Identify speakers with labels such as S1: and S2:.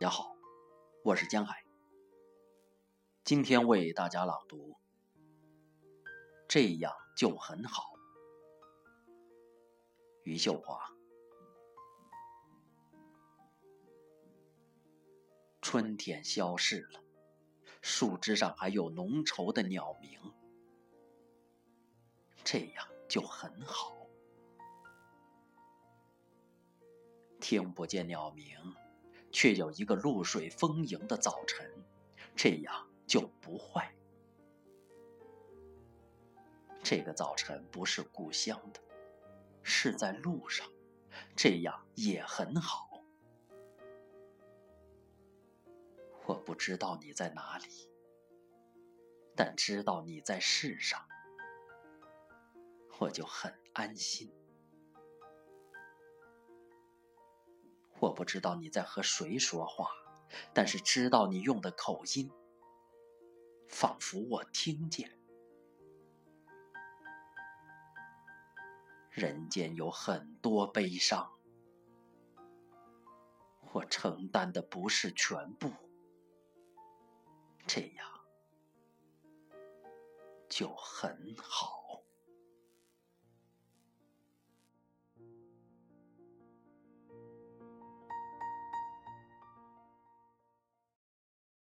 S1: 大家好，我是江海。今天为大家朗读，这样就很好。余秀华。春天消逝了，树枝上还有浓稠的鸟鸣，这样就很好。听不见鸟鸣，却有一个露水丰盈的早晨，这样就不坏。这个早晨不是故乡的，是在路上，这样也很好。我不知道你在哪里，但知道你在世上，我就很安心。我不知道你在和谁说话，但是知道你用的口音，仿佛我听见。人间有很多悲伤，我承担的不是全部。这样就很好。